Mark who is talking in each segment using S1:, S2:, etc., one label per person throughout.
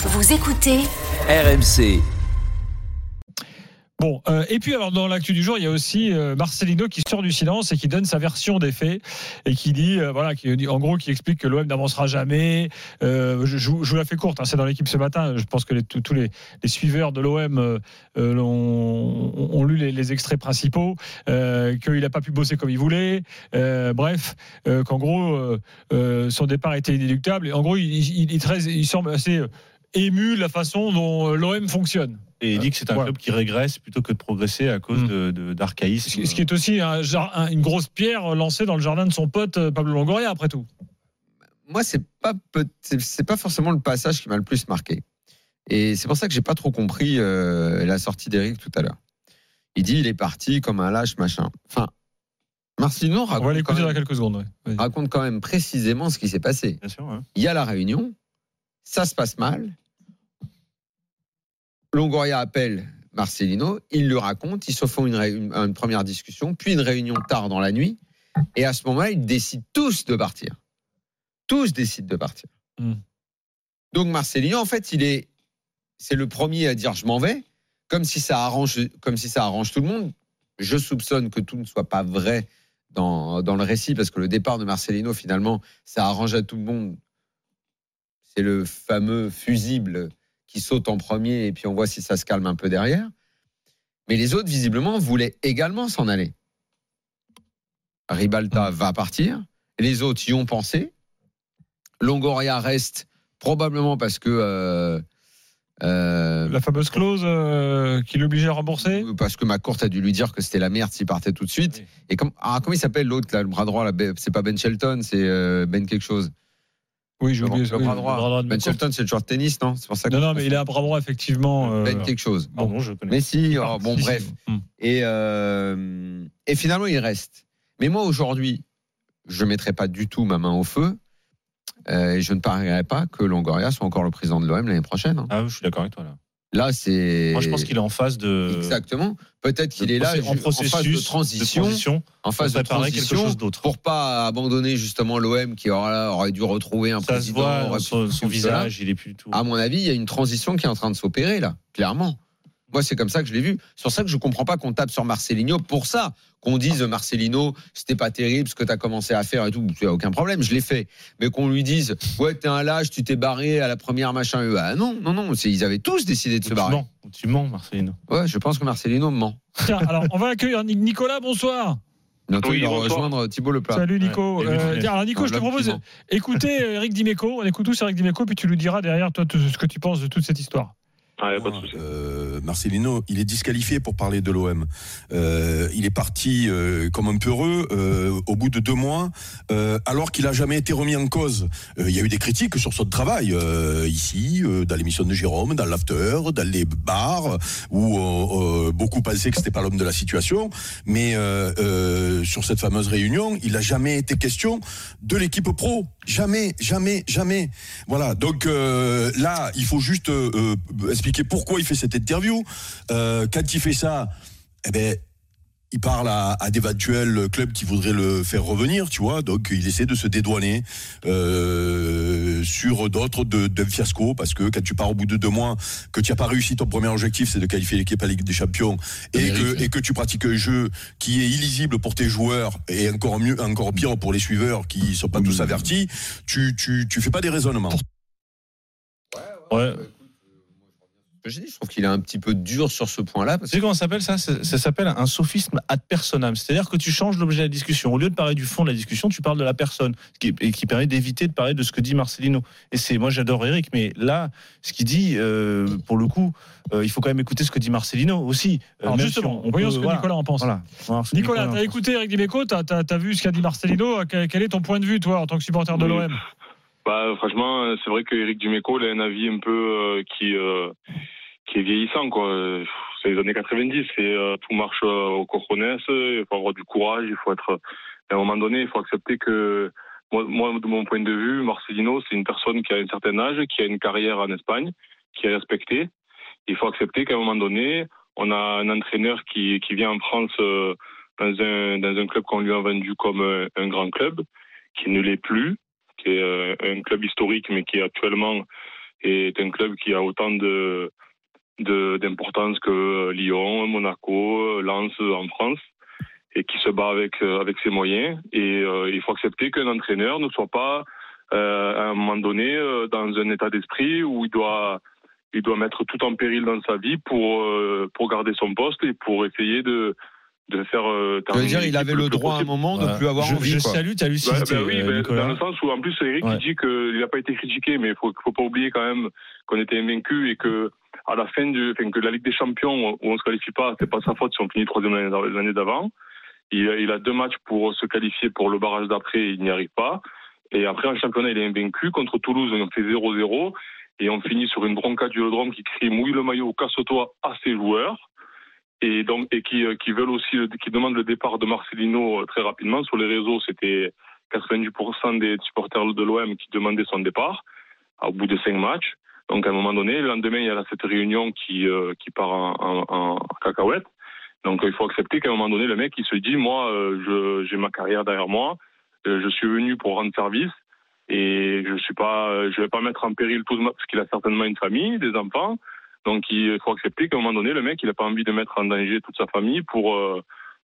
S1: Vous écoutez
S2: RMC.
S3: Bon, euh, et puis alors dans l'actu du jour, il y a aussi euh, Marcelino qui sort du silence et qui donne sa version des faits et qui dit, euh, voilà, qui dit, en gros, qui explique que l'OM n'avancera jamais. Euh, je, je, vous la fais courte, hein, c'est dans l'équipe ce matin. Je pense que les, tous les, les, suiveurs de l'OM euh, ont, ont, lu les, les, extraits principaux, euh, qu'il n'a pas pu bosser comme il voulait. bref, qu'en gros, son départ était inéluctable. Et en gros, il, il, il, très, il semble assez ému de la façon dont l'OM fonctionne.
S4: Et il dit que c'est un club qui régresse plutôt que de progresser à cause mmh. d'archaïsme.
S3: Ce qui est aussi un, un, une grosse pierre lancée dans le jardin de son pote euh, Pablo Longoria, après tout.
S5: Moi, c'est pas c'est pas forcément le passage qui m'a le plus marqué. Et c'est pour ça que j'ai pas trop compris euh, la sortie d'Eric tout à l'heure. Il dit il est parti comme un lâche machin. Enfin, Marcelino raconte,
S3: On va l'écouter dans quelques secondes.
S5: Ouais. Raconte quand même précisément ce qui s'est passé.
S4: Bien sûr, ouais.
S5: Il y a la réunion, ça se passe mal. Longoria appelle Marcelino, il le raconte, ils se font une, première discussion, puis une réunion tard dans la nuit, et à ce moment-là, ils décident tous de partir. Tous décident de partir. Mm. Donc Marcelino, en fait, il est, c'est le premier à dire je m'en vais, comme si ça arrange, comme si ça arrange tout le monde. Je soupçonne que tout ne soit pas vrai dans, dans le récit, parce que le départ de Marcelino, finalement, ça arrange à tout le monde. C'est le fameux fusible qui saute en premier et puis on voit si ça se calme un peu derrière. Mais les autres, visiblement, voulaient également s'en aller. Ribalta va partir. Les autres y ont pensé. Longoria reste probablement parce que. Euh,
S3: euh, la fameuse clause euh, qui l'obligeait à rembourser?
S5: Parce que ma courte a dû lui dire que c'était la merde s'il partait tout de suite. Oui. Et comme, ah, comment il s'appelle l'autre, le bras droit C'est pas Ben Shelton, c'est Ben quelque chose.
S3: Oui, j'ai oublié
S5: le bras droit. Le bras droit ben Shelton, c'est le joueur de tennis, non C'est pour ça.
S3: Que non, non, mais il a un bras droit effectivement.
S5: Euh... Ben quelque chose.
S4: Bon, bon je connais.
S5: Mais si, oh, bon, si, bref. Si. Et euh... et finalement, il reste. Mais moi, aujourd'hui, je mettrai pas du tout ma main au feu. Euh, et je ne parierais pas que Longoria soit encore le président de l'OM l'année prochaine. Hein.
S4: Ah, je suis d'accord avec toi là.
S5: Là, c'est.
S4: Moi, je pense qu'il est en phase de.
S5: Exactement. Peut-être qu'il est là
S4: en, processus,
S5: en phase de transition,
S4: de transition
S5: en phase de transition,
S4: quelque chose d'autre.
S5: Pour pas abandonner justement l'OM qui aurait, aurait, dû retrouver un
S4: Ça
S5: président.
S4: Se voit, son, son visage, il est plus du tout.
S5: À mon avis, il y a une transition qui est en train de s'opérer là, clairement. Moi, c'est comme ça que je l'ai vu. C'est pour ça que je comprends pas qu'on tape sur Marcelinho pour ça. Qu'on dise Marcelino, c'était pas terrible ce que tu as commencé à faire et tout. Il n'y a aucun problème, je l'ai fait. Mais qu'on lui dise, ouais, t'es un lâche, tu t'es barré à la première machin. Ah non, non, non. Ils avaient tous décidé de
S4: tu
S5: se barrer.
S4: Mens. Tu mens, Marcelino.
S5: Ouais, je pense que Marcelino ment.
S3: Tiens, alors, on va accueillir Nicolas, bonsoir.
S5: Bientôt, oui, il va rejoindre Thibault Leplat.
S3: Salut Nico. Ouais. Euh, tiens, alors Nico, je te propose, écoutez Eric Dimeco, on écoute tous Eric Dimeco, puis tu lui diras derrière toi ce que tu penses de toute cette histoire.
S6: Ah, pas de souci.
S7: Euh, Marcelino, il est disqualifié pour parler de l'OM. Euh, il est parti euh, comme un peureux euh, au bout de deux mois, euh, alors qu'il a jamais été remis en cause. Euh, il y a eu des critiques sur son travail ici, dans l'émission de Jérôme, dans l'after, dans les bars, où beaucoup pensaient que c'était pas l'homme de la situation. Mais sur cette fameuse réunion, il a jamais été question de l'équipe pro. Jamais, jamais, jamais. Voilà. Donc là, il faut juste expliquer expliquer pourquoi il fait cette interview. Euh, quand il fait ça, eh ben, il parle à, à d'éventuels clubs qui voudraient le faire revenir, tu vois. Donc, il essaie de se dédouaner euh, sur d'autres d'un fiasco, parce que quand tu pars au bout de deux mois, que tu n'as pas réussi ton premier objectif, c'est de qualifier l'équipe à la Ligue des Champions, et que, et que tu pratiques un jeu qui est illisible pour tes joueurs, et encore mieux, encore pire pour les suiveurs qui sont pas mmh. tous avertis, tu, tu, tu fais pas des raisonnements.
S5: Ouais. ouais. ouais je trouve qu'il est un petit peu dur sur ce point-là.
S4: Tu sais comment ça s'appelle ça? Ça, ça s'appelle un sophisme ad personam. C'est-à-dire que tu changes l'objet de la discussion. Au lieu de parler du fond de la discussion, tu parles de la personne, qui, et qui permet d'éviter de parler de ce que dit Marcelino. Et c'est, moi, j'adore Eric, mais là, ce qu'il dit, euh, pour le coup, euh, il faut quand même écouter ce que dit Marcelino aussi.
S3: Euh, Alors justement, si on voyons peut, ce que voilà, Nicolas en pense. Voilà. Nicolas, t'as écouté Eric Dimeco, t'as as, vu ce qu'a dit Marcelino? Quel, quel, est ton point de vue, toi, en tant que supporter de l'OM
S6: bah, franchement, c'est vrai qu'Eric Dimeco il a un avis un peu qui qui est vieillissant quoi. C'est les années 90, c'est euh, tout marche au coronesse, il faut avoir du courage, il faut être à un moment donné, il faut accepter que moi, de mon point de vue, Marcelino, c'est une personne qui a un certain âge, qui a une carrière en Espagne, qui est respectée. Il faut accepter qu'à un moment donné, on a un entraîneur qui, qui vient en France euh, dans un, dans un club qu'on lui a vendu comme un, un grand club, qui ne l'est plus, qui est euh, un club historique, mais qui actuellement est un club qui a autant de- d'importance que Lyon, Monaco, Lens en France et qui se bat avec euh, avec ses moyens et euh, il faut accepter qu'un entraîneur ne soit pas euh, à un moment donné euh, dans un état d'esprit où il doit il doit mettre tout en péril dans sa vie pour euh, pour garder son poste et pour essayer de de faire euh,
S5: Ça veut
S6: terminer
S5: dire il avait
S6: le
S5: droit à un moment de plus avoir
S4: je,
S5: envie.
S4: je
S5: quoi.
S4: salue ta
S6: Ouais,
S4: lucidité,
S6: ben oui,
S4: euh,
S6: ben,
S4: Nicolas.
S6: dans le sens où en plus Eric
S4: Ouais.
S6: il dit qu'il n'a pas été critiqué, mais il faut, faut pas oublier quand même qu'on était invaincu et que à la fin du, enfin, que la Ligue des Champions où on se qualifie pas, c'est pas sa faute si on finit troisième l'année d'avant-. Il, a- deux matchs pour se qualifier pour le barrage d'après, il n'y arrive pas. Et après en championnat, il est invaincu contre Toulouse, on fait 0-0 et on finit sur une bronca du Vélodrome qui crie mouille le maillot, casse-toi à ses joueurs et donc et qui, euh, qui veulent aussi qui demandent le départ de Marcelino euh, très rapidement sur les réseaux c'était 90% des supporters de l'OM qui demandaient son départ au bout de cinq matchs donc à un moment donné le lendemain il y a cette réunion qui euh, qui part en, en, en cacahuète. Donc il faut accepter qu'à un moment donné le mec il se dit moi euh, j'ai ma carrière derrière moi. Euh, je suis venu pour rendre service et je suis pas euh, je vais pas mettre en péril tout parce qu'il a certainement une famille des enfants. Donc il faut accepter qu'à un moment donné, le mec, il n'a pas envie de mettre en danger toute sa famille pour euh,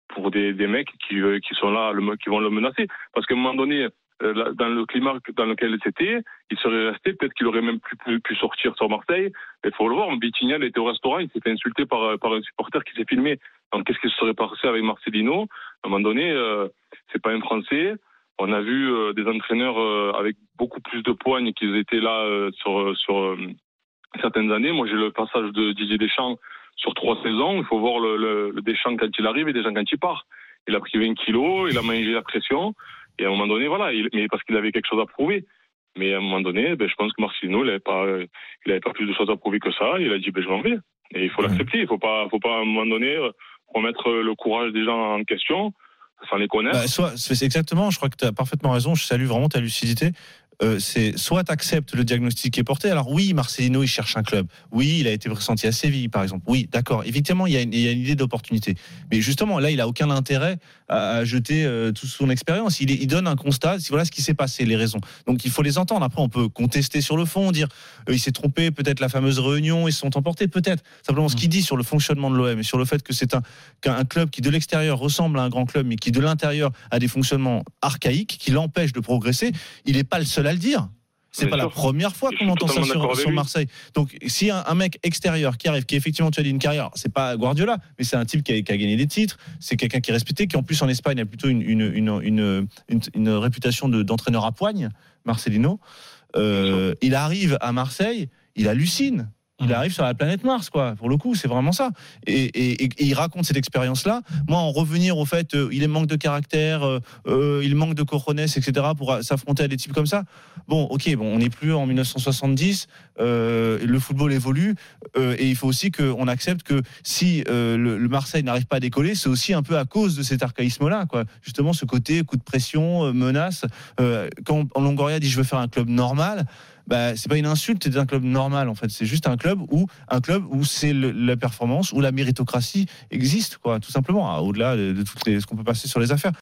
S6: pour des, des mecs qui euh, qui sont là, le, qui vont le menacer. Parce qu'à un moment donné, dans le climat dans lequel c'était, il serait resté, peut-être qu'il aurait même pu, pu, sortir sur Marseille. Il faut le voir, Bitignal était au restaurant, il s'est fait insulter par par un supporter qui s'est filmé. Donc qu'est-ce qui se serait passé avec Marcelino? À un moment donné, euh, c'est pas un Français. On a vu euh, des entraîneurs euh, avec beaucoup plus de poignes qu'ils étaient là euh, sur euh, certaines années. Moi, j'ai le passage de Didier Deschamps sur trois saisons. Il faut voir le Deschamps quand il arrive et Deschamps quand il part. Il a pris 20 kilos, il a mangé la pression. Et à un moment donné, voilà, il, mais parce qu'il avait quelque chose à prouver. Mais à un moment donné, ben, je pense que Marcelino, il n'avait pas, il avait pas plus de choses à prouver que ça. Il a dit, ben, je m'en vais. Et il faut l'accepter. Il faut pas, faut pas à un moment donné euh, remettre le courage des gens en question sans les connaître.
S4: Bah, soit, c'est exactement, je crois que tu as parfaitement raison, je salue vraiment ta lucidité. Euh, c'est soit tu acceptes le diagnostic qui est porté. Alors oui, Marcelino, il cherche un club. Oui, il a été pressenti à Séville, par exemple. Oui, d'accord. Évidemment, il y, a une, il y a une idée d'opportunité. Mais justement, là, il a aucun intérêt à, à jeter euh, toute son expérience. Il, donne un constat. Si voilà ce qui s'est passé, les raisons. Donc il faut les entendre. Après, on peut contester sur le fond, dire euh, il s'est trompé, peut-être la fameuse réunion, ils se sont emportés, peut-être. Simplement, ce qu'il dit sur le fonctionnement de l'OM et sur le fait que c'est un, qu'un club qui de l'extérieur ressemble à un grand club, mais qui de l'intérieur a des fonctionnements archaïques, qui l'empêchent de progresser, il n'est pas le seul à le dire. C'est pas la première fois qu'on entend ça sur, sur. Marseille. Donc, si un, un mec extérieur qui arrive, qui effectivement, tu as dit une carrière, c'est pas Guardiola, mais c'est un type qui a, qui a gagné des titres, c'est quelqu'un qui est respecté, qui en plus en Espagne a plutôt une, une, une, une, une- une réputation de- d'entraîneur à poigne, Marcelino. Euh, il arrive à Marseille, il hallucine. Il
S3: Mhm.
S4: arrive sur la planète Mars, quoi. Pour le coup, c'est vraiment ça. Et, et- et- et il raconte cette expérience-là. Moi, en revenir au fait, euh, il est manque de caractère, euh, euh, il manque de cojones, etc., pour s'affronter à des types comme ça. Bon, ok, bon, on n'est plus en 1970. euh, le football évolue, et il faut aussi qu'on accepte que si le, le Marseille n'arrive pas à décoller, c'est aussi un peu à cause de cet archaïsme-là, quoi. Justement, ce côté coup de pression, menace. Quand Longoria dit je veux faire un club normal, bah, c'est pas une insulte, c'est un club normal en fait. C'est juste un club où un club où c'est la performance, où la méritocratie existe, quoi, tout simplement. Ah, Au-delà de, de toutes les ce qu'on peut passer sur les affaires.